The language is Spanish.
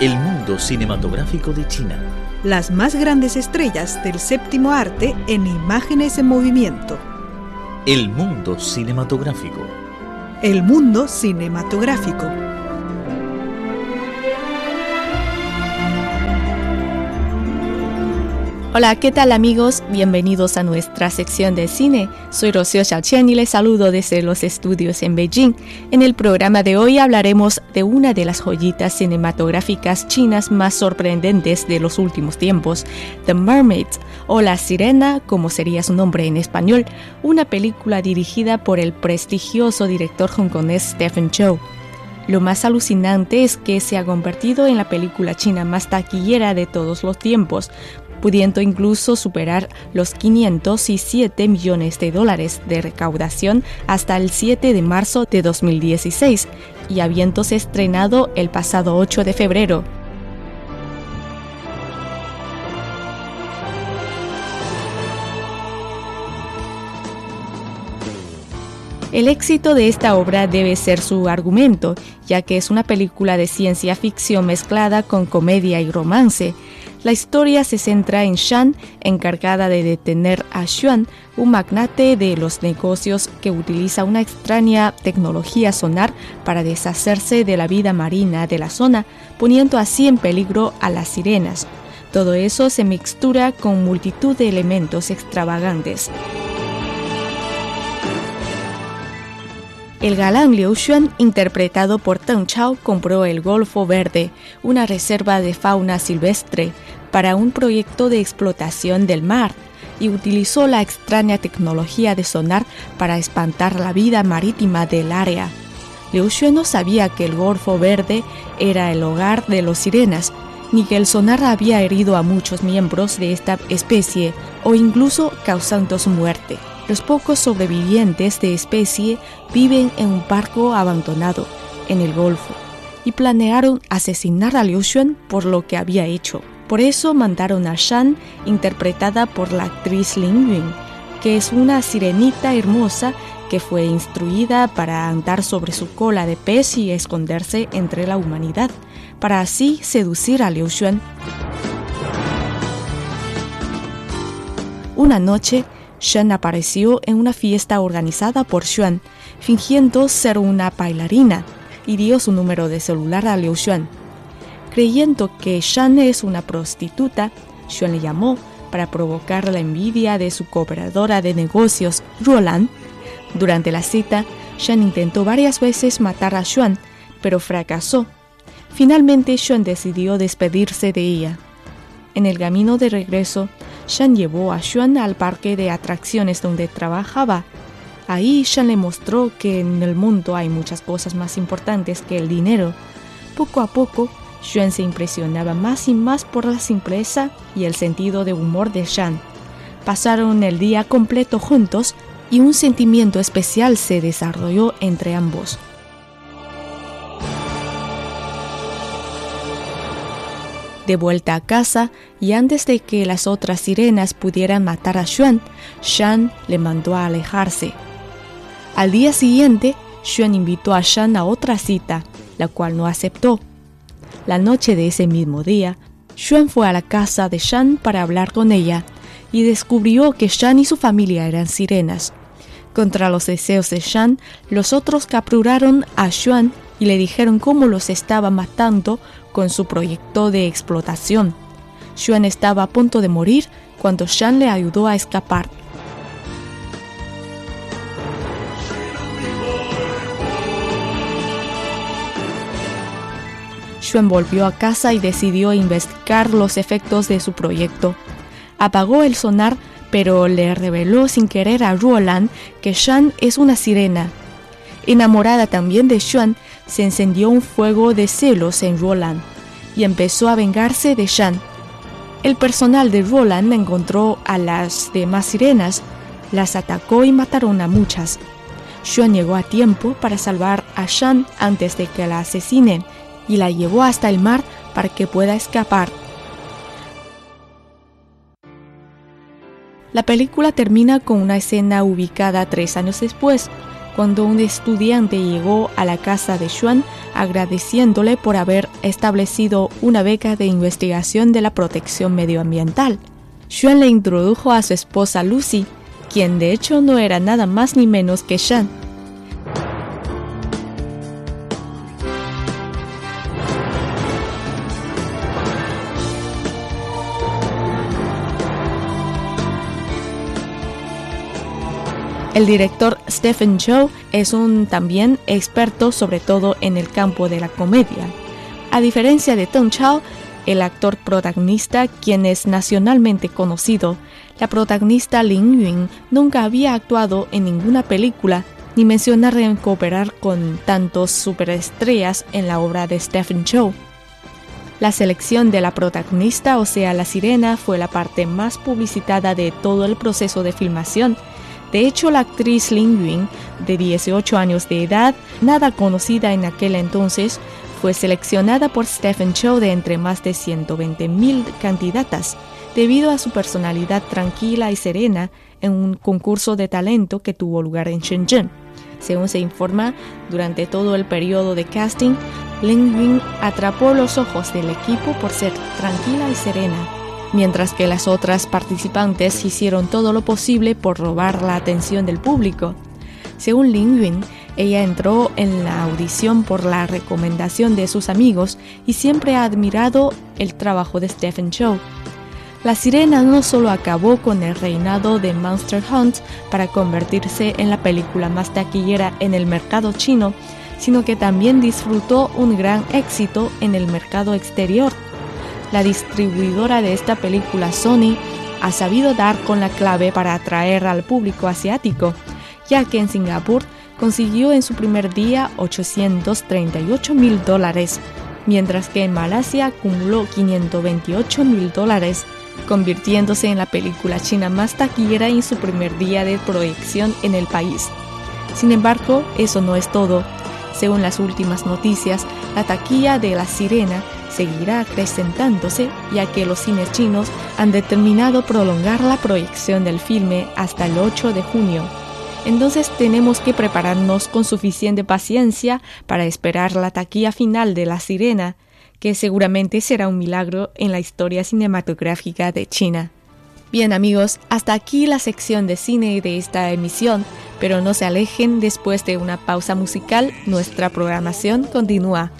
El mundo cinematográfico de China. Las más grandes estrellas del séptimo arte en imágenes en movimiento. El mundo cinematográfico. El mundo cinematográfico. Hola, ¿qué tal amigos? Bienvenidos a nuestra sección de cine. Soy Rocío Xiaoqian y les saludo desde los estudios en Beijing. En el programa de hoy hablaremos de una de las joyitas cinematográficas chinas más sorprendentes de los últimos tiempos, The Mermaid o La Sirena, como sería su nombre en español, una película dirigida por el prestigioso director hongkonés Stephen Chow. Lo más alucinante es que se ha convertido en la película china más taquillera de todos los tiempos, pudiendo incluso superar los 507 millones de dólares de recaudación hasta el 7 de marzo de 2016 y habiéndose estrenado el pasado 8 de febrero. El éxito de esta obra debe ser su argumento, ya que es una película de ciencia ficción mezclada con comedia y romance. La historia se centra en Shan, encargada de detener a Xuan, un magnate de los negocios que utiliza una extraña tecnología sonar para deshacerse de la vida marina de la zona, poniendo así en peligro a las sirenas. Todo eso se mixtura con multitud de elementos extravagantes. El galán Liu Xuan, interpretado por Teng Chao, compró el Golfo Verde, una reserva de fauna silvestre, para un proyecto de explotación del mar y utilizó la extraña tecnología de sonar para espantar la vida marítima del área. Liu Xuan no sabía que el Golfo Verde era el hogar de los sirenas, ni que el sonar había herido a muchos miembros de esta especie o incluso causando su muerte. Los pocos sobrevivientes de especie viven en un barco abandonado en el Golfo y planearon asesinar a Liu Xuan por lo que había hecho. Por eso mandaron a Shan, interpretada por la actriz Lin Yun, que es una sirenita hermosa que fue instruida para andar sobre su cola de pez y esconderse entre la humanidad, para así seducir a Liu Xuan. Una noche, Shen apareció en una fiesta organizada por Xuan, fingiendo ser una bailarina, y dio su número de celular a Liu Xuan. Creyendo que Shan es una prostituta, Xuan le llamó para provocar la envidia de su cooperadora de negocios, Roland. Durante la cita, Shan intentó varias veces matar a Xuan, pero fracasó. Finalmente, Xuan decidió despedirse de ella. En el camino de regreso, Shan llevó a Xuan al parque de atracciones donde trabajaba. Ahí Shan le mostró que en el mundo hay muchas cosas más importantes que el dinero. Poco a poco, Xuan se impresionaba más y más por la simpleza y el sentido de humor de Shan. Pasaron el día completo juntos y un sentimiento especial se desarrolló entre ambos. De vuelta a casa, y antes de que las otras sirenas pudieran matar a Xuan, Shan le mandó a alejarse. Al día siguiente, Xuan invitó a Shan a otra cita, la cual no aceptó. La noche de ese mismo día, Xuan fue a la casa de Shan para hablar con ella y descubrió que Shan y su familia eran sirenas. Contra los deseos de Shan, los otros capturaron a Xuan y le dijeron cómo los estaba matando con su proyecto de explotación. Xuan estaba a punto de morir cuando Shan le ayudó a escapar. Xuan volvió a casa y decidió investigar los efectos de su proyecto. Apagó el sonar, pero le reveló sin querer a Roland que Shan es una sirena. Enamorada también de Xuan, se encendió un fuego de celos en Roland y empezó a vengarse de Shan. El personal de Roland encontró a las demás sirenas, las atacó y mataron a muchas. Xuan llegó a tiempo para salvar a Shan antes de que la asesinen y la llevó hasta el mar para que pueda escapar. La película termina con una escena ubicada tres años después, cuando un estudiante llegó a la casa de Xuan agradeciéndole por haber establecido una beca de investigación de la protección medioambiental. Xuan le introdujo a su esposa Lucy, quien de hecho no era nada más ni menos que Shan. El director Stephen Chow es un también experto sobre todo en el campo de la comedia. A diferencia de Tong Chao, el actor protagonista, quien es nacionalmente conocido, la protagonista Lin Yun nunca había actuado en ninguna película ni mencionar en cooperar con tantos superestrellas en la obra de Stephen Chow. La selección de la protagonista, o sea, la sirena, fue la parte más publicitada de todo el proceso de filmación de hecho, la actriz Lin Yun, de 18 años de edad, nada conocida en aquel entonces, fue seleccionada por Stephen Chow de entre más de 120.000 candidatas, debido a su personalidad tranquila y serena en un concurso de talento que tuvo lugar en Shenzhen. Según se informa, durante todo el periodo de casting, Lin Yun atrapó los ojos del equipo por ser tranquila y serena mientras que las otras participantes hicieron todo lo posible por robar la atención del público. Según Lin Yun, ella entró en la audición por la recomendación de sus amigos y siempre ha admirado el trabajo de Stephen Chow. La sirena no solo acabó con el reinado de Monster Hunt para convertirse en la película más taquillera en el mercado chino, sino que también disfrutó un gran éxito en el mercado exterior la distribuidora de esta película Sony ha sabido dar con la clave para atraer al público asiático, ya que en Singapur consiguió en su primer día 838 mil dólares, mientras que en Malasia acumuló 528 mil dólares, convirtiéndose en la película china más taquillera en su primer día de proyección en el país. Sin embargo, eso no es todo. Según las últimas noticias, la taquilla de La Sirena seguirá acrecentándose ya que los cines chinos han determinado prolongar la proyección del filme hasta el 8 de junio. Entonces tenemos que prepararnos con suficiente paciencia para esperar la taquilla final de La Sirena, que seguramente será un milagro en la historia cinematográfica de China. Bien amigos, hasta aquí la sección de cine de esta emisión, pero no se alejen después de una pausa musical, nuestra programación continúa.